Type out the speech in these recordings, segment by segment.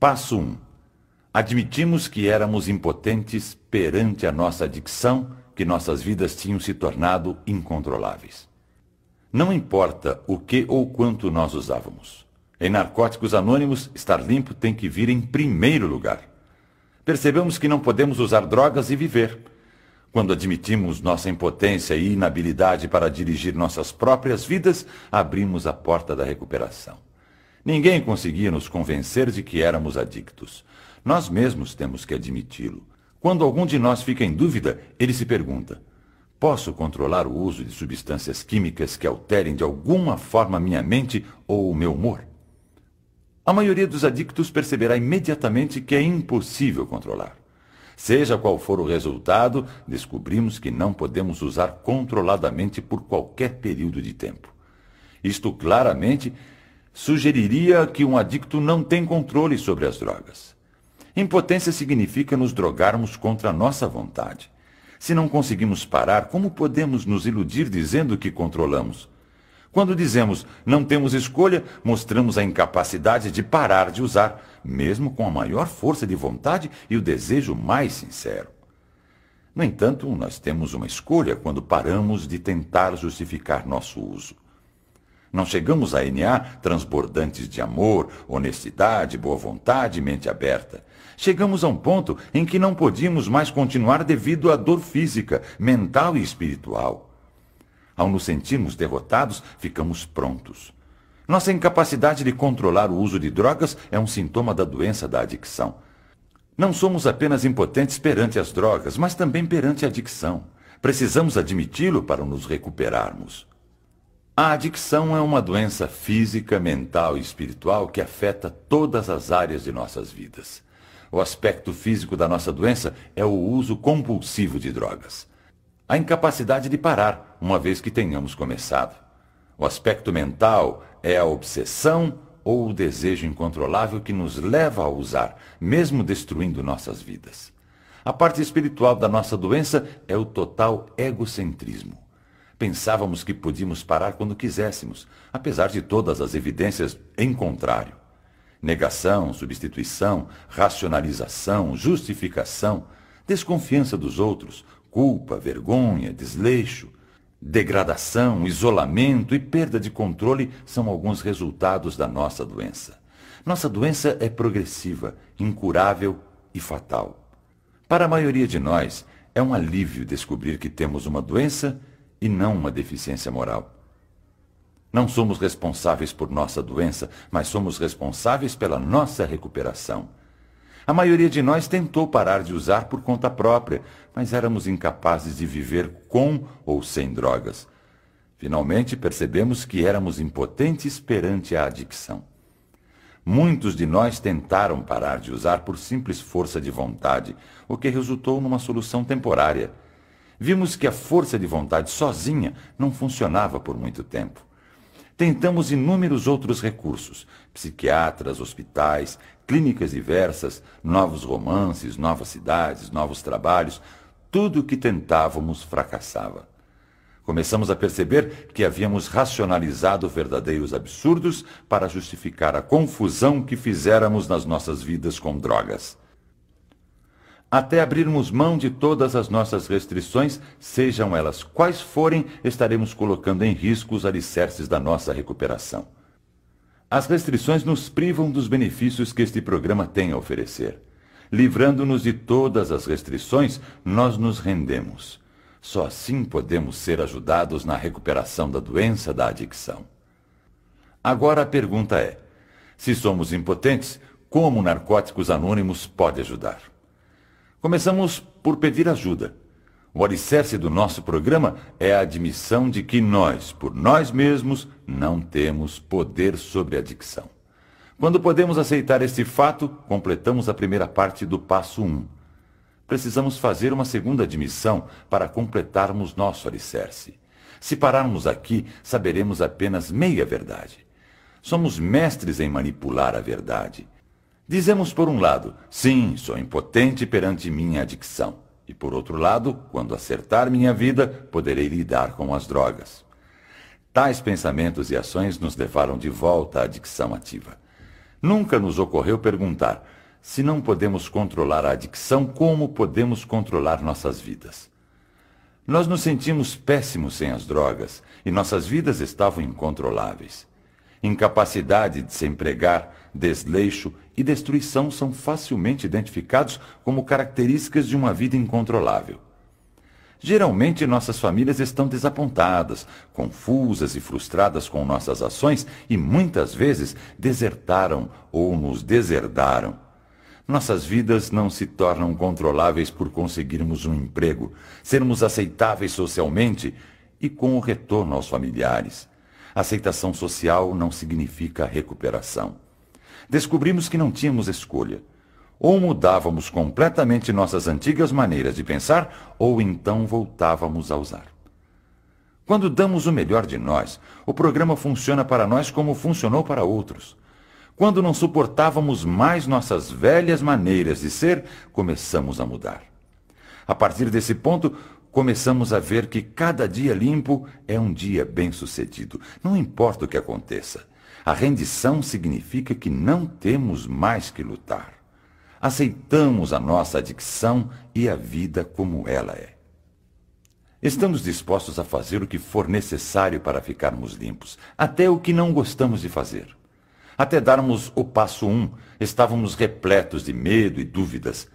Passo 1. Admitimos que éramos impotentes perante a nossa adicção, que nossas vidas tinham se tornado incontroláveis. Não importa o que ou quanto nós usávamos. Em Narcóticos Anônimos, estar limpo tem que vir em primeiro lugar. Percebemos que não podemos usar drogas e viver. Quando admitimos nossa impotência e inabilidade para dirigir nossas próprias vidas, abrimos a porta da recuperação. Ninguém conseguia nos convencer de que éramos adictos. Nós mesmos temos que admiti-lo. Quando algum de nós fica em dúvida, ele se pergunta: Posso controlar o uso de substâncias químicas que alterem de alguma forma minha mente ou o meu humor? A maioria dos adictos perceberá imediatamente que é impossível controlar. Seja qual for o resultado, descobrimos que não podemos usar controladamente por qualquer período de tempo. Isto claramente sugeriria que um adicto não tem controle sobre as drogas. Impotência significa nos drogarmos contra a nossa vontade. Se não conseguimos parar, como podemos nos iludir dizendo que controlamos? Quando dizemos não temos escolha, mostramos a incapacidade de parar de usar, mesmo com a maior força de vontade e o desejo mais sincero. No entanto, nós temos uma escolha quando paramos de tentar justificar nosso uso. Não chegamos a NA transbordantes de amor, honestidade, boa vontade mente aberta. Chegamos a um ponto em que não podíamos mais continuar devido à dor física, mental e espiritual. Ao nos sentirmos derrotados, ficamos prontos. Nossa incapacidade de controlar o uso de drogas é um sintoma da doença da adicção. Não somos apenas impotentes perante as drogas, mas também perante a adicção. Precisamos admiti-lo para nos recuperarmos. A adicção é uma doença física, mental e espiritual que afeta todas as áreas de nossas vidas. O aspecto físico da nossa doença é o uso compulsivo de drogas. A incapacidade de parar, uma vez que tenhamos começado. O aspecto mental é a obsessão ou o desejo incontrolável que nos leva a usar, mesmo destruindo nossas vidas. A parte espiritual da nossa doença é o total egocentrismo. Pensávamos que podíamos parar quando quiséssemos, apesar de todas as evidências em contrário. Negação, substituição, racionalização, justificação, desconfiança dos outros, culpa, vergonha, desleixo, degradação, isolamento e perda de controle são alguns resultados da nossa doença. Nossa doença é progressiva, incurável e fatal. Para a maioria de nós, é um alívio descobrir que temos uma doença e não uma deficiência moral. Não somos responsáveis por nossa doença, mas somos responsáveis pela nossa recuperação. A maioria de nós tentou parar de usar por conta própria, mas éramos incapazes de viver com ou sem drogas. Finalmente percebemos que éramos impotentes perante a adicção. Muitos de nós tentaram parar de usar por simples força de vontade, o que resultou numa solução temporária vimos que a força de vontade sozinha não funcionava por muito tempo. Tentamos inúmeros outros recursos: psiquiatras, hospitais, clínicas diversas, novos romances, novas cidades, novos trabalhos. Tudo o que tentávamos fracassava. Começamos a perceber que havíamos racionalizado verdadeiros absurdos para justificar a confusão que fizéramos nas nossas vidas com drogas até abrirmos mão de todas as nossas restrições, sejam elas quais forem, estaremos colocando em risco os alicerces da nossa recuperação. As restrições nos privam dos benefícios que este programa tem a oferecer. Livrando-nos de todas as restrições, nós nos rendemos. Só assim podemos ser ajudados na recuperação da doença da adicção. Agora a pergunta é: se somos impotentes, como Narcóticos Anônimos pode ajudar? Começamos por pedir ajuda. O alicerce do nosso programa é a admissão de que nós, por nós mesmos, não temos poder sobre a adicção. Quando podemos aceitar este fato, completamos a primeira parte do passo 1. Precisamos fazer uma segunda admissão para completarmos nosso alicerce. Se pararmos aqui, saberemos apenas meia verdade. Somos mestres em manipular a verdade. Dizemos, por um lado, sim, sou impotente perante minha adicção. E por outro lado, quando acertar minha vida, poderei lidar com as drogas. Tais pensamentos e ações nos levaram de volta à adicção ativa. Nunca nos ocorreu perguntar: se não podemos controlar a adicção, como podemos controlar nossas vidas? Nós nos sentimos péssimos sem as drogas e nossas vidas estavam incontroláveis. Incapacidade de se empregar, desleixo e destruição são facilmente identificados como características de uma vida incontrolável. Geralmente nossas famílias estão desapontadas, confusas e frustradas com nossas ações e muitas vezes desertaram ou nos deserdaram. Nossas vidas não se tornam controláveis por conseguirmos um emprego, sermos aceitáveis socialmente e com o retorno aos familiares. Aceitação social não significa recuperação. Descobrimos que não tínhamos escolha. Ou mudávamos completamente nossas antigas maneiras de pensar, ou então voltávamos a usar. Quando damos o melhor de nós, o programa funciona para nós como funcionou para outros. Quando não suportávamos mais nossas velhas maneiras de ser, começamos a mudar. A partir desse ponto, começamos a ver que cada dia limpo é um dia bem-sucedido, não importa o que aconteça. A rendição significa que não temos mais que lutar aceitamos a nossa adicção e a vida como ela é. Estamos dispostos a fazer o que for necessário para ficarmos limpos, até o que não gostamos de fazer. Até darmos o passo um, estávamos repletos de medo e dúvidas.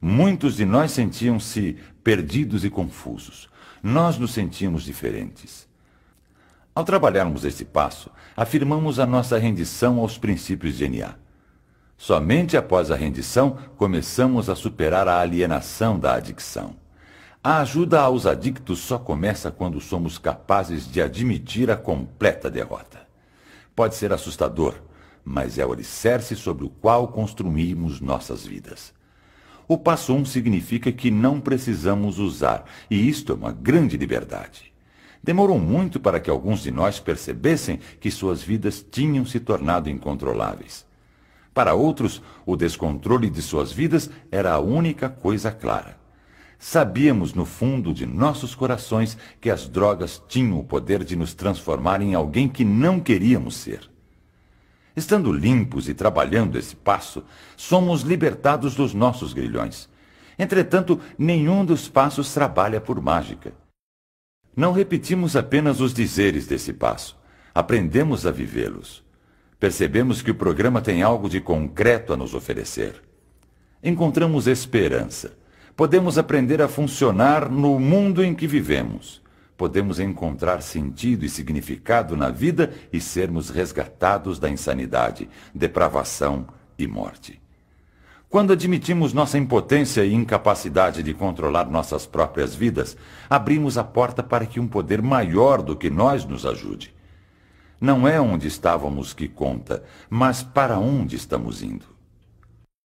Muitos de nós sentiam-se perdidos e confusos. Nós nos sentimos diferentes. Ao trabalharmos esse passo, afirmamos a nossa rendição aos princípios de NA. Somente após a rendição começamos a superar a alienação da adicção. A ajuda aos adictos só começa quando somos capazes de admitir a completa derrota. Pode ser assustador, mas é o alicerce sobre o qual construímos nossas vidas. O passo um significa que não precisamos usar, e isto é uma grande liberdade. Demorou muito para que alguns de nós percebessem que suas vidas tinham se tornado incontroláveis. Para outros, o descontrole de suas vidas era a única coisa clara. Sabíamos no fundo de nossos corações que as drogas tinham o poder de nos transformar em alguém que não queríamos ser. Estando limpos e trabalhando esse passo, somos libertados dos nossos grilhões. Entretanto, nenhum dos passos trabalha por mágica. Não repetimos apenas os dizeres desse passo, aprendemos a vivê-los percebemos que o programa tem algo de concreto a nos oferecer. Encontramos esperança. Podemos aprender a funcionar no mundo em que vivemos. Podemos encontrar sentido e significado na vida e sermos resgatados da insanidade, depravação e morte. Quando admitimos nossa impotência e incapacidade de controlar nossas próprias vidas, abrimos a porta para que um poder maior do que nós nos ajude. Não é onde estávamos que conta, mas para onde estamos indo.